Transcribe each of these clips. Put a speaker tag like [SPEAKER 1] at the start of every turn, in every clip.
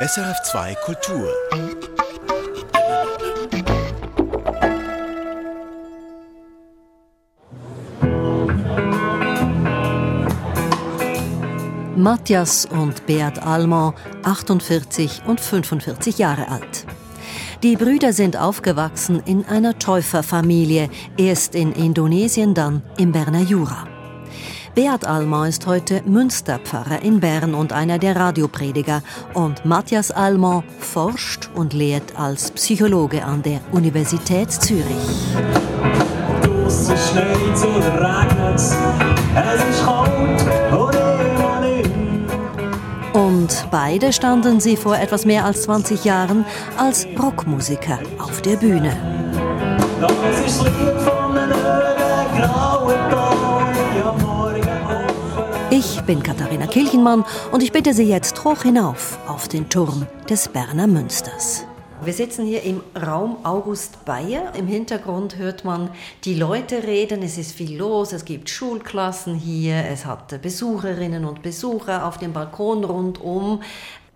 [SPEAKER 1] SRF2 Kultur.
[SPEAKER 2] Matthias und Beat Almond, 48 und 45 Jahre alt. Die Brüder sind aufgewachsen in einer Täuferfamilie, erst in Indonesien, dann im Berner Jura. Beat Almond ist heute Münsterpfarrer in Bern und einer der Radioprediger. Und Matthias Almond forscht und lehrt als Psychologe an der Universität Zürich. Draussen es ist kalt und beide standen sie vor etwas mehr als 20 Jahren als Rockmusiker auf der Bühne. Das ist das bin Katharina Kilchenmann und ich bitte Sie jetzt hoch hinauf auf den Turm des Berner Münsters. Wir sitzen hier im Raum August Bayer. Im Hintergrund hört man die Leute reden. Es ist viel los. Es gibt Schulklassen hier. Es hat Besucherinnen und Besucher auf dem Balkon rundum.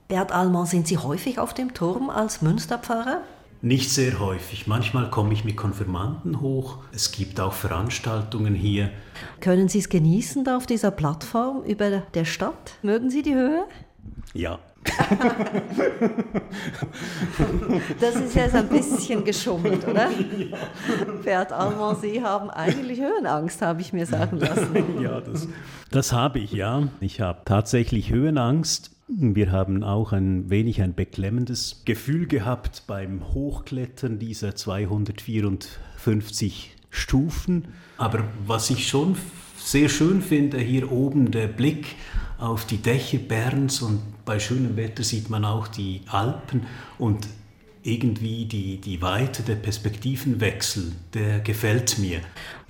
[SPEAKER 2] Bert Allmann, sind Sie häufig auf dem Turm als Münsterpfarrer?
[SPEAKER 3] Nicht sehr häufig. Manchmal komme ich mit Konfirmanden hoch. Es gibt auch Veranstaltungen hier.
[SPEAKER 2] Können Sie es genießen da auf dieser Plattform über der Stadt? Mögen Sie die Höhe?
[SPEAKER 3] Ja.
[SPEAKER 2] das ist jetzt ein bisschen geschummelt, oder? Ja. Bert Almond, Sie haben eigentlich Höhenangst, habe ich mir sagen lassen.
[SPEAKER 3] Ja, das, das habe ich, ja. Ich habe tatsächlich Höhenangst. Wir haben auch ein wenig ein beklemmendes Gefühl gehabt beim Hochklettern dieser 254 Stufen. Aber was ich schon sehr schön finde, hier oben der Blick auf die Dächer Berns und bei schönem Wetter sieht man auch die Alpen und irgendwie die, die Weite der Perspektivenwechsel, der gefällt mir.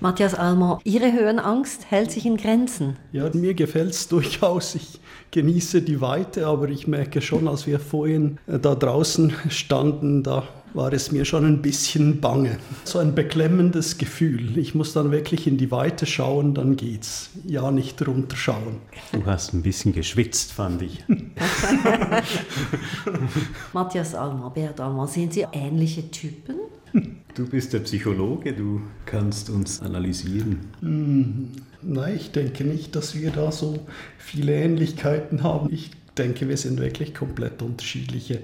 [SPEAKER 2] Matthias Almer, Ihre Höhenangst hält sich in Grenzen.
[SPEAKER 4] Ja, mir gefällt es durchaus. Ich genieße die Weite, aber ich merke schon, als wir vorhin äh, da draußen standen, da war es mir schon ein bisschen bange. So ein beklemmendes Gefühl. Ich muss dann wirklich in die Weite schauen, dann geht's. Ja, nicht runterschauen.
[SPEAKER 3] Du hast ein bisschen geschwitzt, fand ich.
[SPEAKER 2] Matthias Almer, Bert Almer, sind Sie ähnliche Typen?
[SPEAKER 3] Du bist der Psychologe, du kannst uns analysieren.
[SPEAKER 4] Hm, nein, ich denke nicht, dass wir da so viele Ähnlichkeiten haben. Ich denke, wir sind wirklich komplett unterschiedliche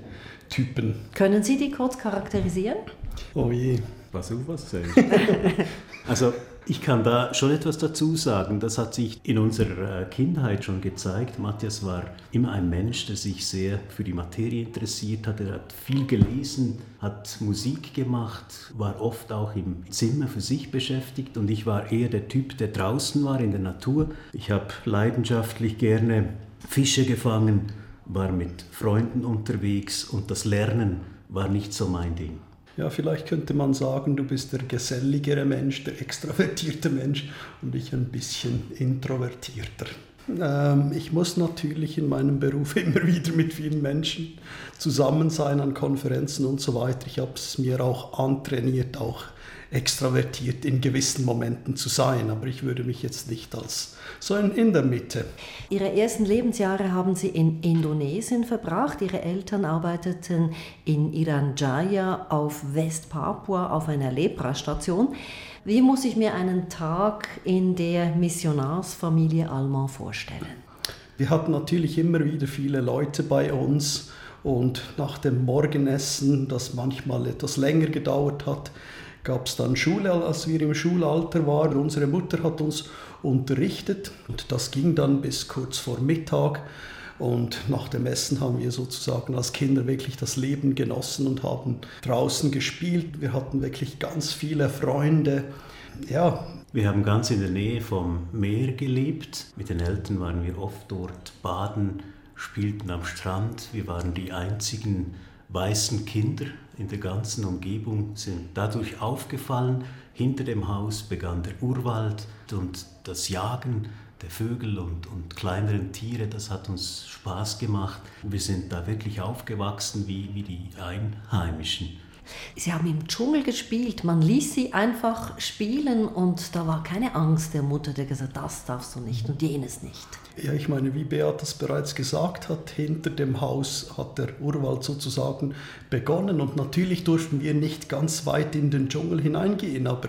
[SPEAKER 4] Typen.
[SPEAKER 2] Können Sie die kurz charakterisieren?
[SPEAKER 4] Oh je.
[SPEAKER 3] Was auf was Also ich kann da schon etwas dazu sagen. Das hat sich in unserer äh, Kindheit schon gezeigt. Matthias war immer ein Mensch, der sich sehr für die Materie interessiert hat. Er hat viel gelesen, hat Musik gemacht, war oft auch im Zimmer für sich beschäftigt. Und ich war eher der Typ, der draußen war in der Natur. Ich habe leidenschaftlich gerne Fische gefangen war mit Freunden unterwegs und das Lernen war nicht so mein Ding.
[SPEAKER 4] Ja, vielleicht könnte man sagen, du bist der geselligere Mensch, der extravertierte Mensch und ich ein bisschen introvertierter. Ähm, ich muss natürlich in meinem Beruf immer wieder mit vielen Menschen zusammen sein, an Konferenzen und so weiter. Ich habe es mir auch antrainiert, auch extravertiert in gewissen Momenten zu sein, aber ich würde mich jetzt nicht als so in der Mitte.
[SPEAKER 2] Ihre ersten Lebensjahre haben Sie in Indonesien verbracht. Ihre Eltern arbeiteten in Iranjaya auf Westpapua auf einer Lepra-Station. Wie muss ich mir einen Tag in der Missionarsfamilie Alman vorstellen?
[SPEAKER 4] Wir hatten natürlich immer wieder viele Leute bei uns und nach dem Morgenessen, das manchmal etwas länger gedauert hat, gab es dann Schule, als wir im Schulalter waren. Unsere Mutter hat uns unterrichtet und das ging dann bis kurz vor Mittag. Und nach dem Essen haben wir sozusagen als Kinder wirklich das Leben genossen und haben draußen gespielt. Wir hatten wirklich ganz viele Freunde. Ja.
[SPEAKER 3] Wir haben ganz in der Nähe vom Meer gelebt. Mit den Eltern waren wir oft dort baden, spielten am Strand. Wir waren die einzigen weißen Kinder in der ganzen Umgebung sind dadurch aufgefallen. Hinter dem Haus begann der Urwald und das Jagen der Vögel und, und kleineren Tiere, das hat uns Spaß gemacht. Wir sind da wirklich aufgewachsen wie, wie die Einheimischen.
[SPEAKER 2] Sie haben im Dschungel gespielt, man ließ sie einfach spielen und da war keine Angst der Mutter, der gesagt das darfst du nicht und jenes nicht.
[SPEAKER 4] Ja, ich meine, wie Beat das bereits gesagt hat, hinter dem Haus hat der Urwald sozusagen begonnen und natürlich durften wir nicht ganz weit in den Dschungel hineingehen, aber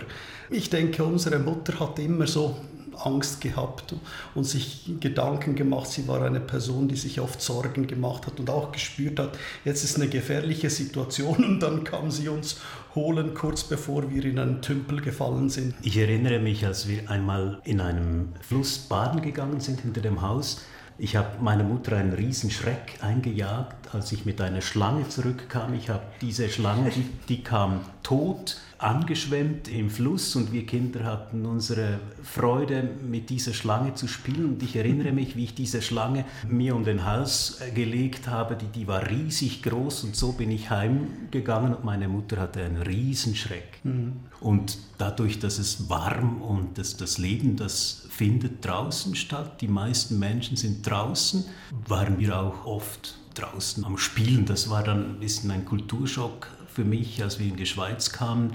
[SPEAKER 4] ich denke, unsere Mutter hat immer so Angst gehabt und sich Gedanken gemacht. Sie war eine Person, die sich oft Sorgen gemacht hat und auch gespürt hat, jetzt ist eine gefährliche Situation und dann kam sie uns holen, kurz bevor wir in einen Tümpel gefallen sind.
[SPEAKER 3] Ich erinnere mich, als wir einmal in einem Fluss baden gegangen sind hinter dem Haus. Ich habe meiner Mutter einen riesen Schreck eingejagt, als ich mit einer Schlange zurückkam. Ich habe diese Schlange, die, die kam tot angeschwemmt im Fluss und wir Kinder hatten unsere Freude mit dieser Schlange zu spielen und ich erinnere mich, wie ich diese Schlange mir um den Hals gelegt habe, die, die war riesig groß und so bin ich heimgegangen und meine Mutter hatte einen Riesenschreck. Mhm. Und dadurch, dass es warm und dass das Leben, das findet draußen statt, die meisten Menschen sind draußen, waren wir auch oft draußen am Spielen. Das war dann ein bisschen ein Kulturschock für mich, als wir in die Schweiz kamen,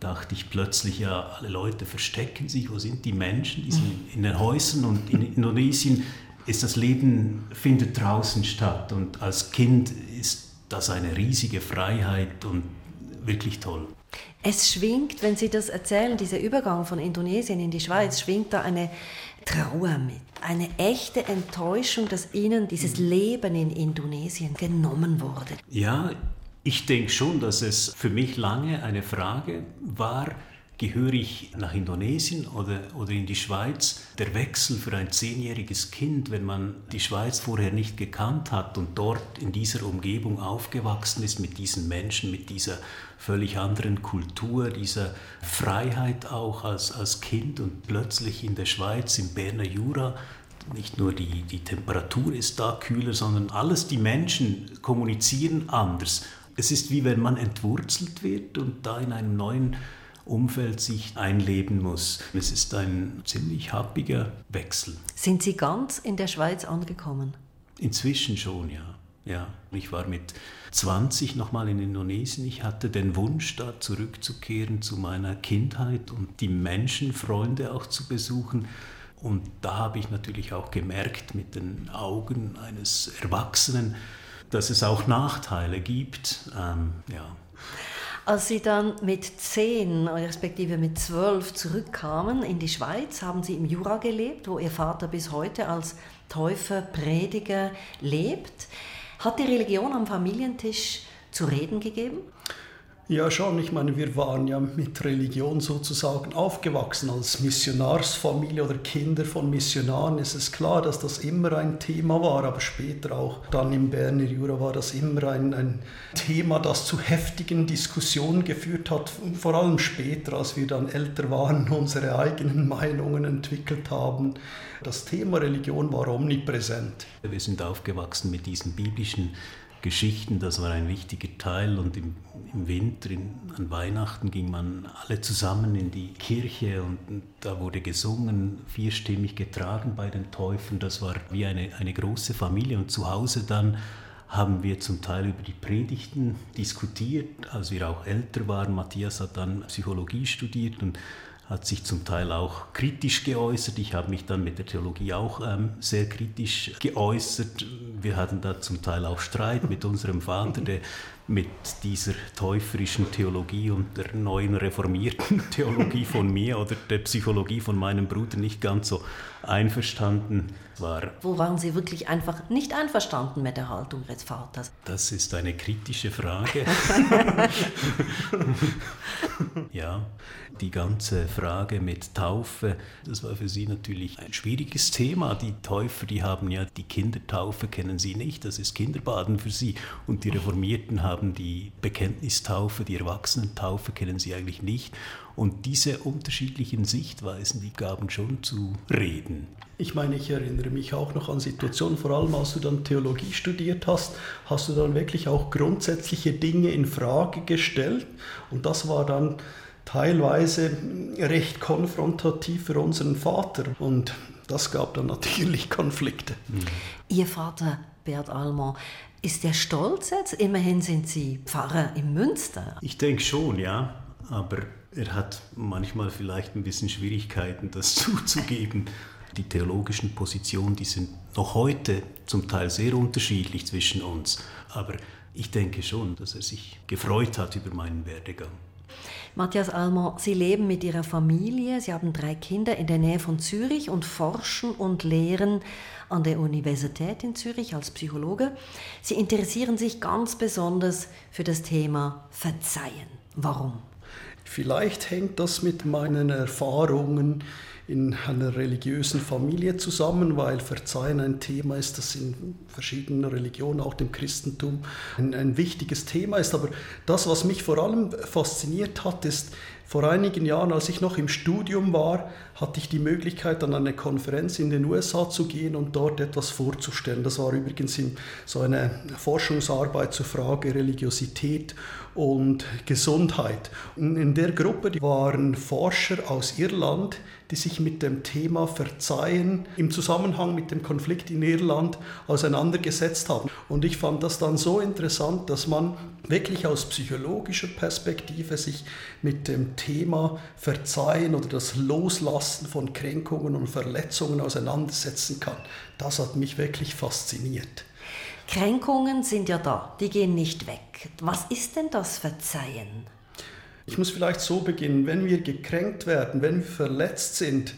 [SPEAKER 3] dachte ich plötzlich, ja, alle Leute verstecken sich, wo sind die Menschen? Die sind in den Häusern und in Indonesien ist das Leben, findet draußen statt und als Kind ist das eine riesige Freiheit und wirklich toll.
[SPEAKER 2] Es schwingt, wenn Sie das erzählen, dieser Übergang von Indonesien in die Schweiz, schwingt da eine Trauer mit, eine echte Enttäuschung, dass Ihnen dieses Leben in Indonesien genommen wurde.
[SPEAKER 3] Ja, ich denke schon, dass es für mich lange eine Frage war, gehöre ich nach Indonesien oder, oder in die Schweiz? Der Wechsel für ein zehnjähriges Kind, wenn man die Schweiz vorher nicht gekannt hat und dort in dieser Umgebung aufgewachsen ist mit diesen Menschen, mit dieser völlig anderen Kultur, dieser Freiheit auch als, als Kind und plötzlich in der Schweiz, im Berner Jura, nicht nur die, die Temperatur ist da kühler, sondern alles, die Menschen kommunizieren anders es ist wie wenn man entwurzelt wird und da in einem neuen Umfeld sich einleben muss. Es ist ein ziemlich happiger Wechsel.
[SPEAKER 2] Sind Sie ganz in der Schweiz angekommen?
[SPEAKER 3] Inzwischen schon, ja. Ja, ich war mit 20 nochmal in Indonesien. Ich hatte den Wunsch, da zurückzukehren zu meiner Kindheit und die Menschen, Freunde auch zu besuchen. Und da habe ich natürlich auch gemerkt mit den Augen eines Erwachsenen, dass es auch Nachteile gibt. Ähm, ja.
[SPEAKER 2] Als Sie dann mit zehn, respektive mit zwölf zurückkamen in die Schweiz, haben Sie im Jura gelebt, wo Ihr Vater bis heute als Täufer, Prediger lebt. Hat die Religion am Familientisch zu reden gegeben?
[SPEAKER 4] Ja, schon. Ich meine, wir waren ja mit Religion sozusagen aufgewachsen. Als Missionarsfamilie oder Kinder von Missionaren ist es klar, dass das immer ein Thema war. Aber später auch dann im Berner Jura war das immer ein, ein Thema, das zu heftigen Diskussionen geführt hat. Vor allem später, als wir dann älter waren, unsere eigenen Meinungen entwickelt haben. Das Thema Religion war omnipräsent.
[SPEAKER 3] Wir sind aufgewachsen mit diesen biblischen Geschichten, das war ein wichtiger Teil. Und im, im Winter, in, an Weihnachten, ging man alle zusammen in die Kirche und, und, da wurde gesungen, vierstimmig getragen bei den Täufen. Das war wie eine, eine große Familie. Und zu Hause dann haben wir zum Teil über die Predigten diskutiert, als wir auch älter waren. Matthias hat dann Psychologie studiert und hat sich zum Teil auch kritisch geäußert. Ich habe mich dann mit der Theologie auch ähm, sehr kritisch geäußert. Wir hatten da zum Teil auch Streit mit unserem Vater, der mit dieser täuferischen Theologie und der neuen reformierten Theologie von mir oder der Psychologie von meinem Bruder nicht ganz so einverstanden war.
[SPEAKER 2] Wo waren Sie wirklich einfach nicht einverstanden mit der Haltung Ihres Vaters?
[SPEAKER 3] Das ist eine kritische Frage. ja, die ganze Frage mit Taufe, das war für Sie natürlich ein schwieriges Thema. Die Täufer, die haben ja die Kindertaufe, kennen Sie nicht, das ist Kinderbaden für Sie. Und die Reformierten haben die Bekenntnistaufe, die Erwachsenentaufe, kennen Sie eigentlich nicht. Und diese unterschiedlichen Sichtweisen, die gaben schon zu reden.
[SPEAKER 4] Ich meine, ich erinnere mich auch noch an Situationen, vor allem als du dann Theologie studiert hast, hast du dann wirklich auch grundsätzliche Dinge in Frage gestellt. Und das war dann teilweise recht konfrontativ für unseren Vater. Und das gab dann natürlich Konflikte.
[SPEAKER 2] Ihr Vater, Bert Almer, Ist der stolz jetzt? Immerhin sind Sie Pfarrer im Münster.
[SPEAKER 3] Ich denke schon, ja. Aber er hat manchmal vielleicht ein bisschen Schwierigkeiten, das zuzugeben. Die theologischen Positionen, die sind noch heute zum Teil sehr unterschiedlich zwischen uns. Aber ich denke schon, dass er sich gefreut hat über meinen Werdegang.
[SPEAKER 2] Matthias Almer, Sie leben mit Ihrer Familie, Sie haben drei Kinder in der Nähe von Zürich und forschen und lehren an der Universität in Zürich als Psychologe. Sie interessieren sich ganz besonders für das Thema Verzeihen. Warum?
[SPEAKER 4] Vielleicht hängt das mit meinen Erfahrungen in einer religiösen Familie zusammen, weil Verzeihen ein Thema ist, das in verschiedenen Religionen, auch dem Christentum, ein, ein wichtiges Thema ist. Aber das, was mich vor allem fasziniert hat, ist, vor einigen Jahren, als ich noch im Studium war, hatte ich die Möglichkeit, an eine Konferenz in den USA zu gehen und dort etwas vorzustellen. Das war übrigens so eine Forschungsarbeit zur Frage Religiosität und Gesundheit. In der Gruppe waren Forscher aus Irland, die sich mit dem Thema Verzeihen im Zusammenhang mit dem Konflikt in Irland auseinandergesetzt haben. Und ich fand das dann so interessant, dass man wirklich aus psychologischer Perspektive sich mit dem Thema Verzeihen oder das Loslassen von Kränkungen und Verletzungen auseinandersetzen kann. Das hat mich wirklich fasziniert.
[SPEAKER 2] Kränkungen sind ja da, die gehen nicht weg. Was ist denn das Verzeihen?
[SPEAKER 4] Ich muss vielleicht so beginnen, wenn wir gekränkt werden, wenn wir verletzt sind,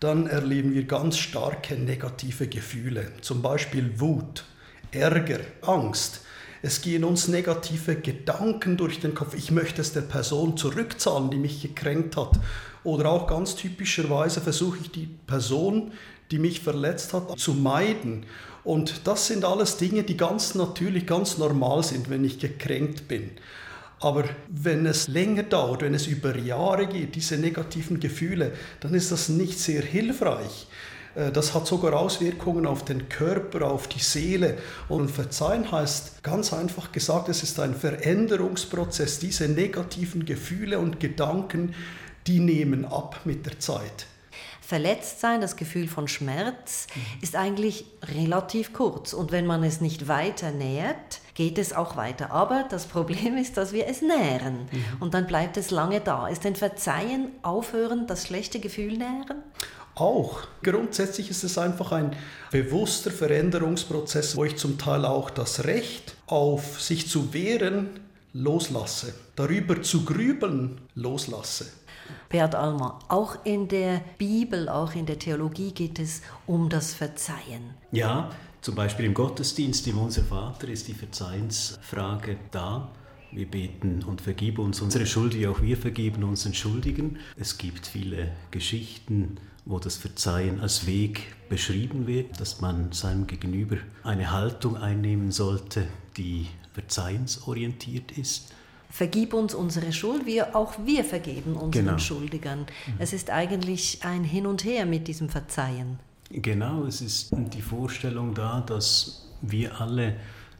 [SPEAKER 4] dann erleben wir ganz starke negative Gefühle, zum Beispiel Wut, Ärger, Angst. Es gehen uns negative Gedanken durch den Kopf. Ich möchte es der Person zurückzahlen, die mich gekränkt hat. Oder auch ganz typischerweise versuche ich die Person, die mich verletzt hat, zu meiden. Und das sind alles Dinge, die ganz natürlich, ganz normal sind, wenn ich gekränkt bin. Aber wenn es länger dauert, wenn es über Jahre geht, diese negativen Gefühle, dann ist das nicht sehr hilfreich. Äh, das hat sogar Auswirkungen auf den Körper, auf die Seele. Und verzeihen heißt ganz einfach gesagt, es ist ein Veränderungsprozess. Diese negativen Gefühle und Gedanken, die nehmen ab mit der Zeit.
[SPEAKER 2] Verletztsein, das Gefühl von Schmerz, mhm. ist eigentlich relativ kurz. Und wenn man es nicht weiter nährt, geht es auch weiter. Aber das Problem ist, dass wir es nähren. Mhm. Und dann bleibt es lange da. Ist denn Verzeihen aufhören, das schlechte Gefühl nähren?
[SPEAKER 4] Auch. Grundsätzlich ist es einfach ein bewusster Veränderungsprozess, wo ich zum Teil auch das Recht auf sich zu wehren loslasse, darüber zu grübeln loslasse.
[SPEAKER 2] Bert Almer, auch in der Bibel, auch in der Theologie geht es um das Verzeihen.
[SPEAKER 3] Ja, zum Beispiel im Gottesdienst, im Unser Vater, ist die Verzeihensfrage da. Wir beten und vergib uns unsere Schuld, wie auch wir vergeben unseren Schuldigen. Es gibt viele Geschichten, wo das Verzeihen als Weg beschrieben wird, dass man seinem Gegenüber eine Haltung einnehmen sollte, die verzeihensorientiert ist.
[SPEAKER 2] Vergib uns unsere Schuld, wir auch wir vergeben unseren genau. Schuldigern. Mhm. Es ist eigentlich ein Hin und Her mit diesem Verzeihen.
[SPEAKER 3] Genau, es ist die Vorstellung da, dass wir alle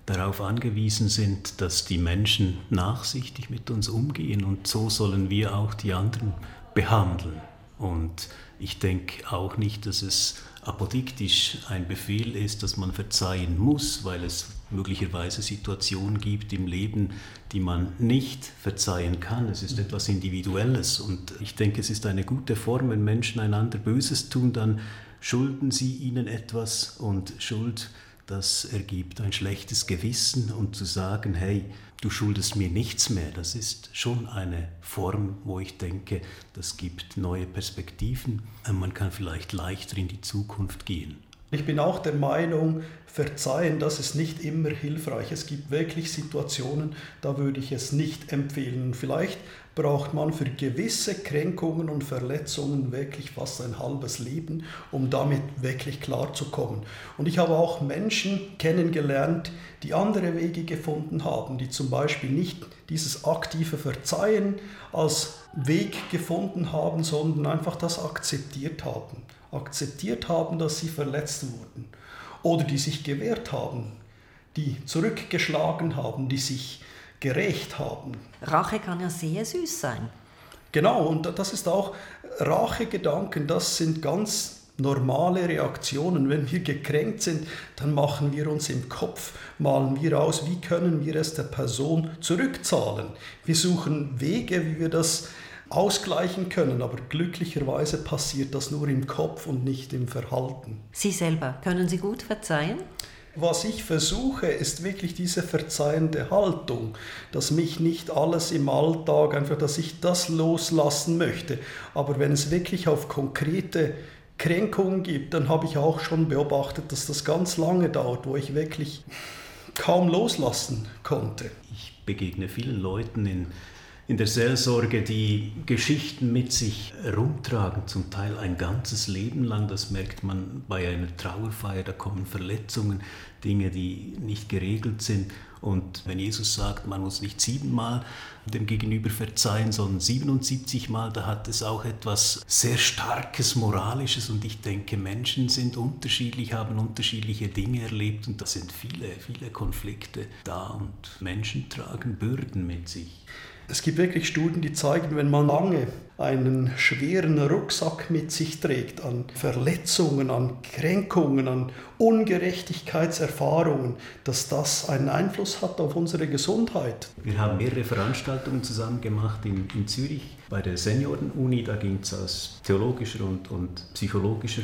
[SPEAKER 3] darauf angewiesen sind, dass die Menschen nachsichtig mit uns umgehen und so sollen wir auch die anderen behandeln. Und ich denke auch nicht, dass es apodiktisch ein Befehl ist, dass man verzeihen muss, weil es möglicherweise Situationen gibt im Leben, die man nicht verzeihen kann. Es ist etwas Individuelles. Und ich denke, es ist eine gute Form, wenn Menschen einander Böses tun, dann schulden sie ihnen etwas. Und Schuld, das ergibt ein schlechtes Gewissen. Und zu sagen, hey, du schuldest mir nichts mehr, das ist schon eine Form, wo ich denke, das gibt neue Perspektiven. Man kann vielleicht leichter in die Zukunft gehen.
[SPEAKER 4] Ich bin auch der Meinung, verzeihen, das ist nicht immer hilfreich. Es gibt wirklich Situationen, da würde ich es nicht empfehlen. Vielleicht braucht man für gewisse Kränkungen und Verletzungen wirklich fast ein halbes Leben, um damit wirklich klarzukommen. Und ich habe auch Menschen kennengelernt, die andere Wege gefunden haben, die zum Beispiel nicht dieses aktive Verzeihen als Weg gefunden haben, sondern einfach das akzeptiert haben akzeptiert haben, dass sie verletzt wurden oder die sich gewehrt haben, die zurückgeschlagen haben, die sich gerecht haben.
[SPEAKER 2] Rache kann ja sehr süß sein.
[SPEAKER 4] Genau, und das ist auch Rachegedanken, das sind ganz normale Reaktionen. Wenn wir gekränkt sind, dann machen wir uns im Kopf, malen wir aus, wie können wir es der Person zurückzahlen. Wir suchen Wege, wie wir das ausgleichen können, aber glücklicherweise passiert das nur im Kopf und nicht im Verhalten.
[SPEAKER 2] Sie selber, können Sie gut verzeihen?
[SPEAKER 4] Was ich versuche, ist wirklich diese verzeihende Haltung, dass mich nicht alles im Alltag, einfach, dass ich das loslassen möchte. Aber wenn es wirklich auf konkrete Kränkungen gibt, dann habe ich auch schon beobachtet, dass das ganz lange dauert, wo ich wirklich kaum loslassen konnte.
[SPEAKER 3] Ich begegne vielen Leuten in in der Seelsorge, die Geschichten mit sich rumtragen, zum Teil ein ganzes Leben lang. Das merkt man bei einer Trauerfeier, da kommen Verletzungen, Dinge, die nicht geregelt sind. Und wenn Jesus sagt, man muss nicht siebenmal dem Gegenüber verzeihen, sondern 77 Mal, da hat es auch etwas sehr Starkes, Moralisches. Und ich denke, Menschen sind unterschiedlich, haben unterschiedliche Dinge erlebt und da sind viele, viele Konflikte da und Menschen tragen Bürden mit sich.
[SPEAKER 4] Es gibt wirklich Studien, die zeigen, wenn man lange einen schweren Rucksack mit sich trägt an Verletzungen, an Kränkungen, an Ungerechtigkeitserfahrungen, dass das einen Einfluss hat auf unsere Gesundheit.
[SPEAKER 3] Wir haben mehrere Veranstaltungen zusammen gemacht in, in Zürich bei der Senioren-Uni. Da ging es aus theologischer und, und psychologischer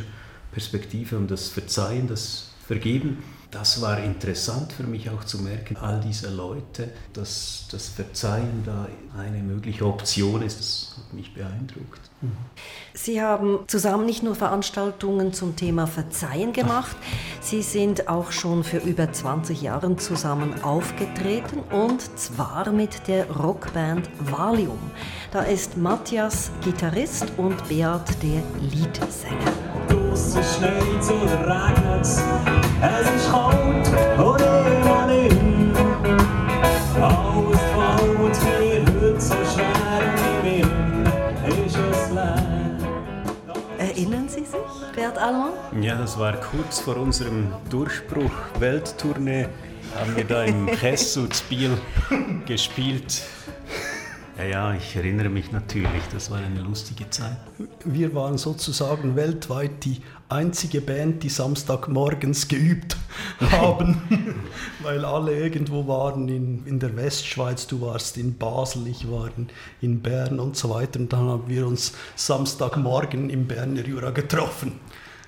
[SPEAKER 3] Perspektive um das Verzeihen, das Vergeben das war interessant für mich auch zu merken, all diese Leute, dass das Verzeihen da eine mögliche Option ist. Das hat mich beeindruckt.
[SPEAKER 2] Sie haben zusammen nicht nur Veranstaltungen zum Thema Verzeihen gemacht, Sie sind auch schon für über 20 Jahre zusammen aufgetreten und zwar mit der Rockband Valium. Da ist Matthias Gitarrist und Beat der Leadsänger. Allmann?
[SPEAKER 3] Ja, das war kurz vor unserem Durchbruch Welttournee. Haben wir da im Kessel Biel gespielt. Ja, ja, ich erinnere mich natürlich, das war eine lustige Zeit.
[SPEAKER 4] Wir waren sozusagen weltweit die einzige Band, die Samstagmorgens geübt haben, weil alle irgendwo waren in, in der Westschweiz, du warst in Basel, ich war in, in Bern und so weiter. Und dann haben wir uns Samstagmorgen im Berner Jura getroffen.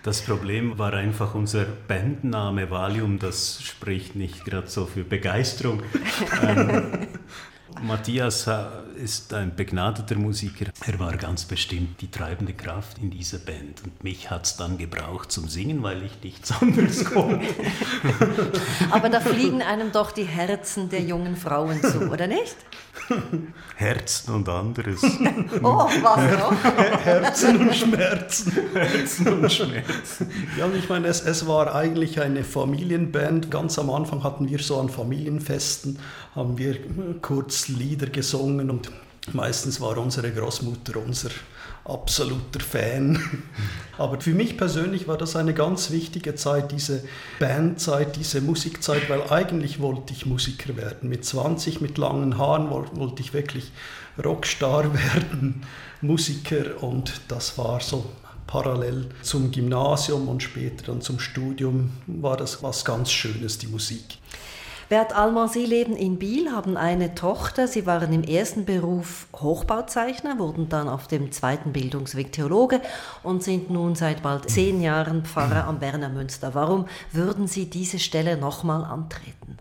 [SPEAKER 3] Das Problem war einfach unser Bandname Valium, das spricht nicht gerade so für Begeisterung. ähm, Matthias ist ein begnadeter Musiker. Er war ganz bestimmt die treibende Kraft in dieser Band. Und mich hat es dann gebraucht zum Singen, weil ich nichts anderes konnte.
[SPEAKER 2] Aber da fliegen einem doch die Herzen der jungen Frauen zu, oder nicht?
[SPEAKER 3] Herzen und anderes.
[SPEAKER 2] oh, was noch?
[SPEAKER 4] Herzen und Schmerzen.
[SPEAKER 3] Herzen und Schmerzen.
[SPEAKER 4] Ja, ich meine, es, es war eigentlich eine Familienband. Ganz am Anfang hatten wir so an Familienfesten, haben wir kurz Lieder gesungen und meistens war unsere Großmutter unser absoluter Fan. Aber für mich persönlich war das eine ganz wichtige Zeit, diese Bandzeit, diese Musikzeit, weil eigentlich wollte ich Musiker werden. Mit 20, mit langen Haaren wollte ich wirklich Rockstar werden, Musiker und das war so parallel zum Gymnasium und später dann zum Studium war das was ganz Schönes, die Musik.
[SPEAKER 2] Bert Allmann, Sie leben in Biel, haben eine Tochter. Sie waren im ersten Beruf Hochbauzeichner, wurden dann auf dem zweiten Bildungsweg Theologe und sind nun seit bald zehn Jahren Pfarrer am Berner Münster. Warum würden Sie diese Stelle nochmal antreten?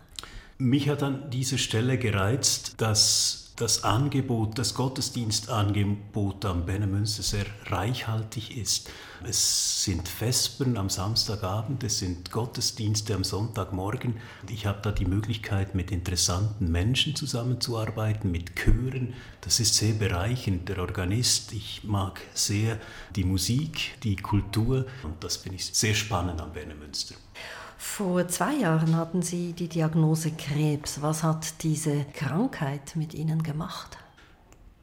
[SPEAKER 3] Mich hat an dieser Stelle gereizt, dass das Angebot, das Gottesdienstangebot am Bennemünster sehr reichhaltig ist. Es sind Vespern am Samstagabend, es sind Gottesdienste am Sonntagmorgen. Ich habe da die Möglichkeit, mit interessanten Menschen zusammenzuarbeiten, mit Chören. Das ist sehr bereichend. Der Organist, ich mag sehr die Musik, die Kultur und das finde ich sehr spannend am Bennemünster.
[SPEAKER 2] Vor zwei Jahren hatten Sie die Diagnose Krebs. Was hat diese Krankheit mit Ihnen gemacht?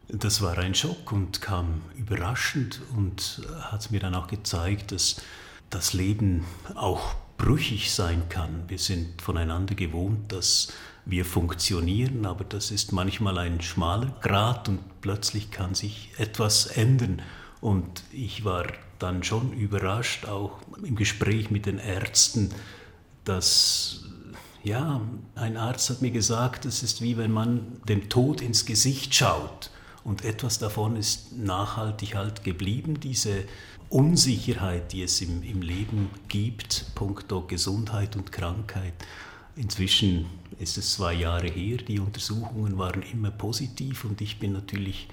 [SPEAKER 3] Das war ein Schock und kam überraschend und hat mir dann auch gezeigt, dass das Leben auch brüchig sein kann. Wir sind voneinander gewohnt, dass wir funktionieren, aber das ist manchmal ein schmaler Grat und plötzlich kann sich etwas ändern. Und ich war dann schon überrascht, auch im Gespräch mit den Ärzten, dass ja, ein Arzt hat mir gesagt, es ist wie wenn man dem Tod ins Gesicht schaut. Und etwas davon ist nachhaltig halt geblieben, diese Unsicherheit, die es im, im Leben gibt, punkto Gesundheit und Krankheit. Inzwischen ist es zwei Jahre her, die Untersuchungen waren immer positiv und ich bin natürlich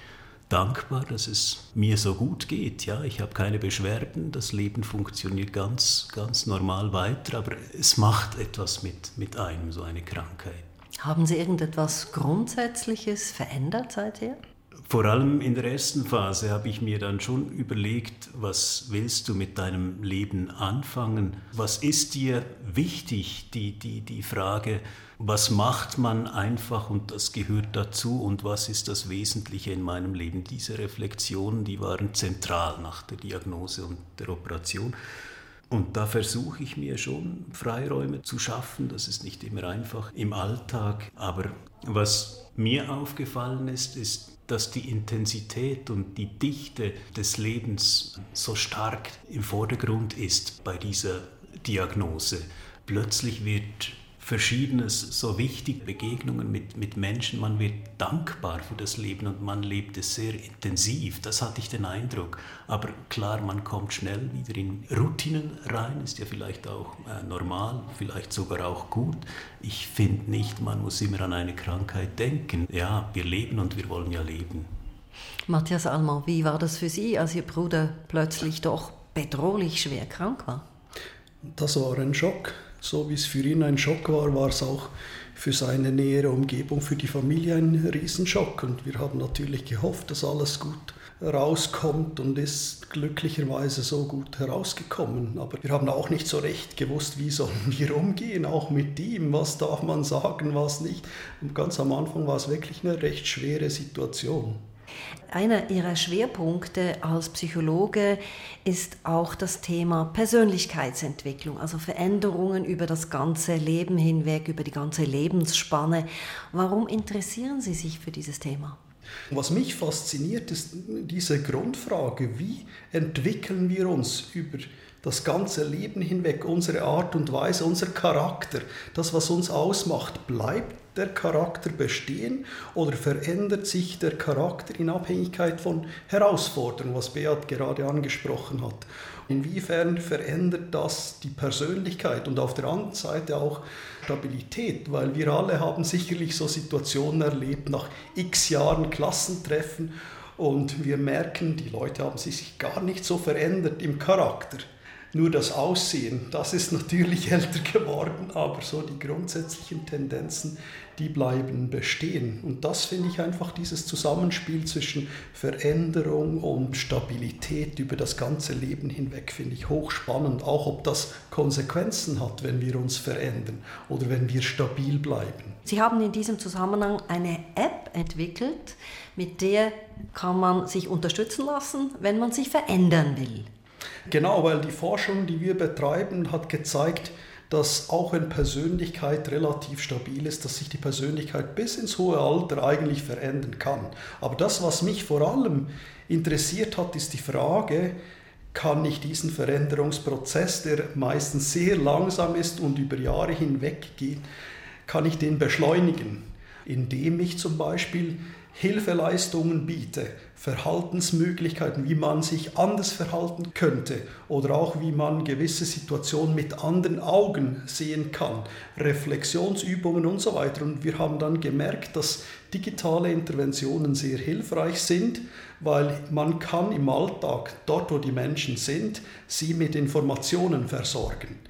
[SPEAKER 3] dankbar, dass es mir so gut geht. Ja, ich habe keine Beschwerden, das Leben funktioniert ganz, ganz normal weiter, aber es macht etwas mit, mit einem, so eine Krankheit.
[SPEAKER 2] Haben Sie irgendetwas Grundsätzliches verändert seither?
[SPEAKER 3] Vor allem in der ersten Phase habe ich mir dann schon überlegt, was willst du mit deinem Leben anfangen? Was ist dir wichtig? Die, die, die Frage, was macht man einfach und das gehört dazu und was ist das Wesentliche in meinem Leben? Diese Reflexionen, die waren zentral nach der Diagnose und der Operation. Und da versuche ich mir schon Freiräume zu schaffen. Das ist nicht immer einfach im Alltag. Aber was mir aufgefallen ist, ist, dass die Intensität und die Dichte des Lebens so stark im Vordergrund ist bei dieser Diagnose. Plötzlich wird Verschiedenes so wichtig, Begegnungen mit, mit Menschen, man wird dankbar für das Leben und man lebt es sehr intensiv, das hatte ich den Eindruck. Aber klar, man kommt schnell wieder in Routinen rein, ist ja vielleicht auch äh, normal, vielleicht sogar auch gut. Ich finde nicht, man muss immer an eine Krankheit denken. Ja, wir leben und wir wollen ja leben.
[SPEAKER 2] Matthias Allmann, wie war das für Sie, als Ihr Bruder plötzlich doch bedrohlich schwer krank war?
[SPEAKER 4] Das war ein Schock so wie es für ihn ein Schock war, war es auch für seine nähere Umgebung, für die Familie ein Riesenschock. Und wir haben natürlich gehofft, dass alles gut rauskommt und ist glücklicherweise so gut herausgekommen. Aber wir haben auch nicht so recht gewusst, wie sollen wir umgehen, auch mit ihm, was darf man sagen, was nicht. Und ganz am Anfang war es wirklich eine recht schwere Situation.
[SPEAKER 2] Einer Ihrer Schwerpunkte als Psychologe ist auch das Thema Persönlichkeitsentwicklung, also Veränderungen über das ganze Leben hinweg, über die ganze Lebensspanne. Warum interessieren Sie sich für dieses Thema?
[SPEAKER 4] Was mich fasziniert, ist diese Grundfrage, wie entwickeln wir uns über das ganze Leben hinweg, unsere Art und Weise, unser Charakter, das, was uns ausmacht, bleibt der Charakter bestehen oder verändert sich der Charakter in Abhängigkeit von Herausforderungen, was Beat gerade angesprochen hat? Inwiefern verändert das die Persönlichkeit und auf der anderen Seite auch Stabilität, weil wir alle haben sicherlich so Situationen erlebt nach x Jahren Klassentreffen und wir merken, die Leute haben sich gar nicht so verändert im Charakter. Nur das Aussehen, das ist natürlich älter geworden, aber so die grundsätzlichen Tendenzen, die bleiben bestehen. Und das finde ich einfach dieses Zusammenspiel zwischen Veränderung und Stabilität über das ganze Leben hinweg, finde ich hochspannend, auch ob das Konsequenzen hat, wenn wir uns verändern oder wenn wir stabil bleiben.
[SPEAKER 2] Sie haben in diesem Zusammenhang eine App entwickelt, mit der kann man sich unterstützen lassen, wenn man sich verändern will.
[SPEAKER 4] Genau, weil die Forschung, die wir betreiben, hat gezeigt, dass auch wenn Persönlichkeit relativ stabil ist, dass sich die Persönlichkeit bis ins hohe Alter eigentlich verändern kann. Aber das, was mich vor allem interessiert hat, ist die Frage, kann ich diesen Veränderungsprozess, der meistens sehr langsam ist und über Jahre hinweg geht, kann ich den beschleunigen, indem ich zum Beispiel Hilfeleistungen biete, Verhaltensmöglichkeiten, wie man sich anders verhalten könnte oder auch wie man gewisse Situationen mit anderen Augen sehen kann, Reflexionsübungen und so weiter. Und wir haben dann gemerkt, dass digitale Interventionen sehr hilfreich sind, weil man kann im Alltag, dort wo die Menschen sind, sie mit Informationen versorgen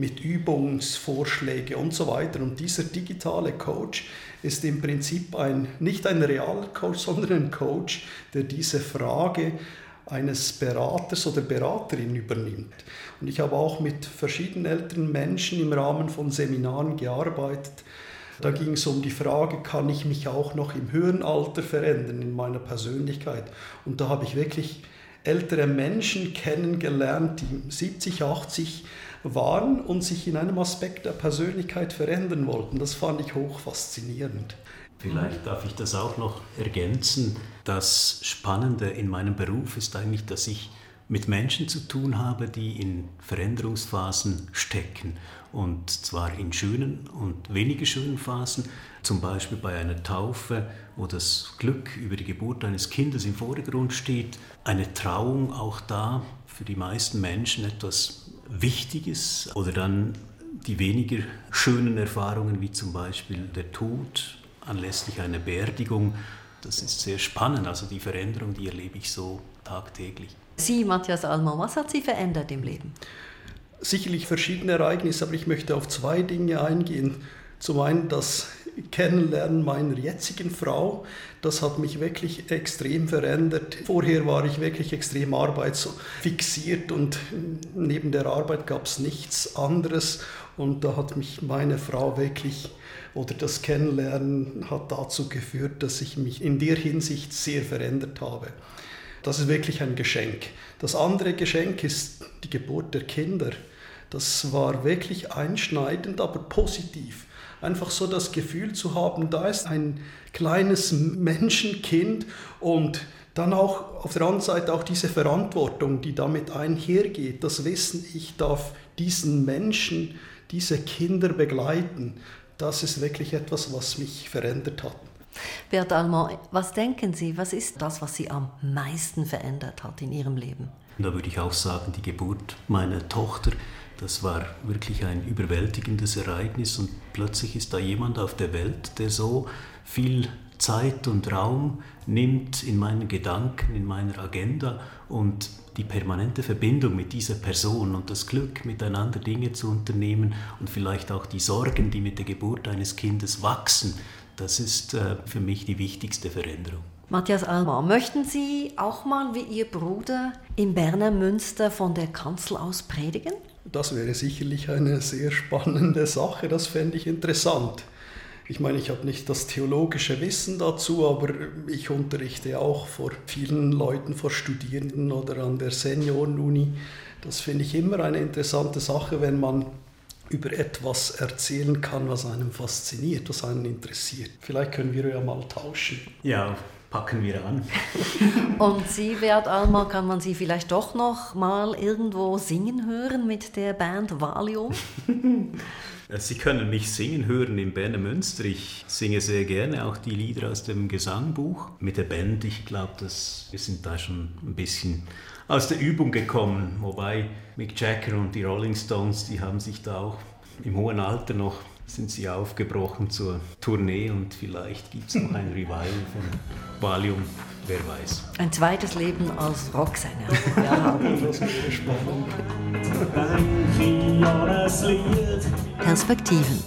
[SPEAKER 4] mit Übungsvorschläge und so weiter. Und dieser digitale Coach ist im Prinzip ein, nicht ein realer Coach, sondern ein Coach, der diese Frage eines Beraters oder Beraterin übernimmt. Und ich habe auch mit verschiedenen älteren Menschen im Rahmen von Seminaren gearbeitet. Da ging es um die Frage, kann ich mich auch noch im höheren Alter verändern in meiner Persönlichkeit? Und da habe ich wirklich ältere Menschen kennengelernt, die 70, 80 waren und sich in einem Aspekt der Persönlichkeit verändern wollten. Das fand ich hoch faszinierend.
[SPEAKER 3] Vielleicht darf ich das auch noch ergänzen. Das Spannende in meinem Beruf ist eigentlich, dass ich mit Menschen zu tun habe, die in Veränderungsphasen stecken. Und zwar in schönen und weniger schönen Phasen, zum Beispiel bei einer Taufe, wo das Glück über die Geburt eines Kindes im Vordergrund steht. Eine Trauung auch da für die meisten Menschen etwas Wichtiges. Oder dann die weniger schönen Erfahrungen, wie zum Beispiel der Tod anlässlich einer Beerdigung. Das ist sehr spannend. Also die Veränderung, die erlebe ich so tagtäglich.
[SPEAKER 2] Sie, Matthias Allmann, was hat Sie verändert im Leben?
[SPEAKER 4] Sicherlich verschiedene Ereignisse, aber ich möchte auf zwei Dinge eingehen. Zum einen das Kennenlernen meiner jetzigen Frau, das hat mich wirklich extrem verändert. Vorher war ich wirklich extrem arbeitsfixiert und neben der Arbeit gab es nichts anderes. Und da hat mich meine Frau wirklich oder das Kennenlernen hat dazu geführt, dass ich mich in der Hinsicht sehr verändert habe. Das ist wirklich ein Geschenk. Das andere Geschenk ist die Geburt der Kinder. Das war wirklich einschneidend, aber positiv. Einfach so das Gefühl zu haben, da ist ein kleines Menschenkind und dann auch auf der anderen Seite auch diese Verantwortung, die damit einhergeht. Das Wissen, ich darf diesen Menschen, diese Kinder begleiten. Das ist wirklich etwas, was mich verändert hat.
[SPEAKER 2] Bert Allmann, was denken Sie, was ist das, was Sie am meisten verändert hat in Ihrem Leben?
[SPEAKER 3] Da würde ich auch sagen, die Geburt meiner Tochter, das war wirklich ein überwältigendes Ereignis und plötzlich ist da jemand auf der Welt, der so viel Zeit und Raum nimmt in meinen Gedanken, in meiner Agenda und die permanente Verbindung mit dieser Person und das Glück, miteinander Dinge zu unternehmen und vielleicht auch die Sorgen, die mit der Geburt eines Kindes wachsen, das ist äh, für mich die wichtigste Veränderung.
[SPEAKER 2] Matthias Almar, möchten Sie auch mal wie Ihr Bruder im Berner Münster von der Kanzel aus predigen?
[SPEAKER 4] Das wäre sicherlich eine sehr spannende Sache, das fände ich interessant. Ich meine, ich habe nicht das theologische Wissen dazu, aber ich unterrichte auch vor vielen Leuten, vor Studierenden oder an der Seniorenuni. Das finde ich immer eine interessante Sache, wenn man über etwas erzählen kann, was einem fasziniert, was einen interessiert. Vielleicht können wir ja mal tauschen.
[SPEAKER 3] Ja, packen wir an.
[SPEAKER 2] Und Sie, Bert Alma, kann man Sie vielleicht doch noch mal irgendwo singen hören mit der Band Valium?
[SPEAKER 3] Sie können mich singen hören im Berner Münster. Ich singe sehr gerne auch die Lieder aus dem Gesangbuch. Mit der Band, ich glaube, wir sind da schon ein bisschen aus der Übung gekommen. Wobei Mick Jagger und die Rolling Stones, die haben sich da auch im hohen Alter noch sind sie aufgebrochen zur Tournee und vielleicht gibt es noch ein Revival von Valium, wer weiß.
[SPEAKER 2] Ein zweites Leben als Rocksänger. ja. Perspektiven.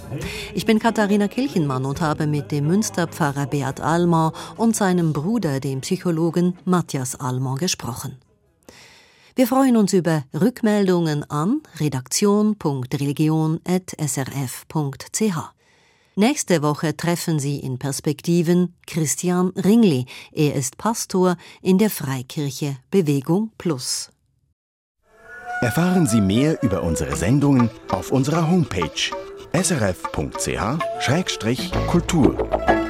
[SPEAKER 2] Ich bin Katharina Kilchenmann und habe mit dem Münsterpfarrer Beat Almer und seinem Bruder, dem Psychologen Matthias Almer, gesprochen. Wir freuen uns über Rückmeldungen an redaktion.religion.srf.ch. Nächste Woche treffen Sie in Perspektiven Christian Ringli. Er ist Pastor in der Freikirche Bewegung Plus.
[SPEAKER 1] Erfahren Sie mehr über unsere Sendungen auf unserer Homepage srf.ch-kultur.